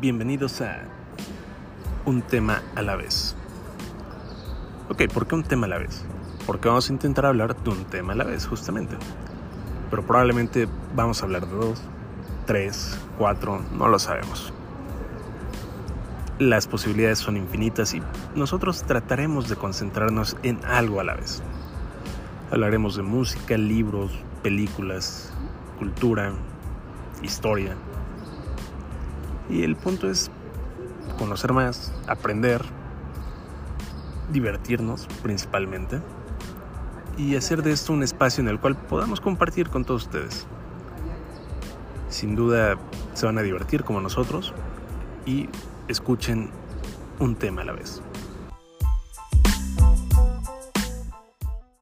Bienvenidos a un tema a la vez. Ok, ¿por qué un tema a la vez? Porque vamos a intentar hablar de un tema a la vez, justamente. Pero probablemente vamos a hablar de dos, tres, cuatro, no lo sabemos. Las posibilidades son infinitas y nosotros trataremos de concentrarnos en algo a la vez. Hablaremos de música, libros, películas, cultura, historia. Y el punto es conocer más, aprender, divertirnos principalmente y hacer de esto un espacio en el cual podamos compartir con todos ustedes. Sin duda se van a divertir como nosotros y escuchen un tema a la vez.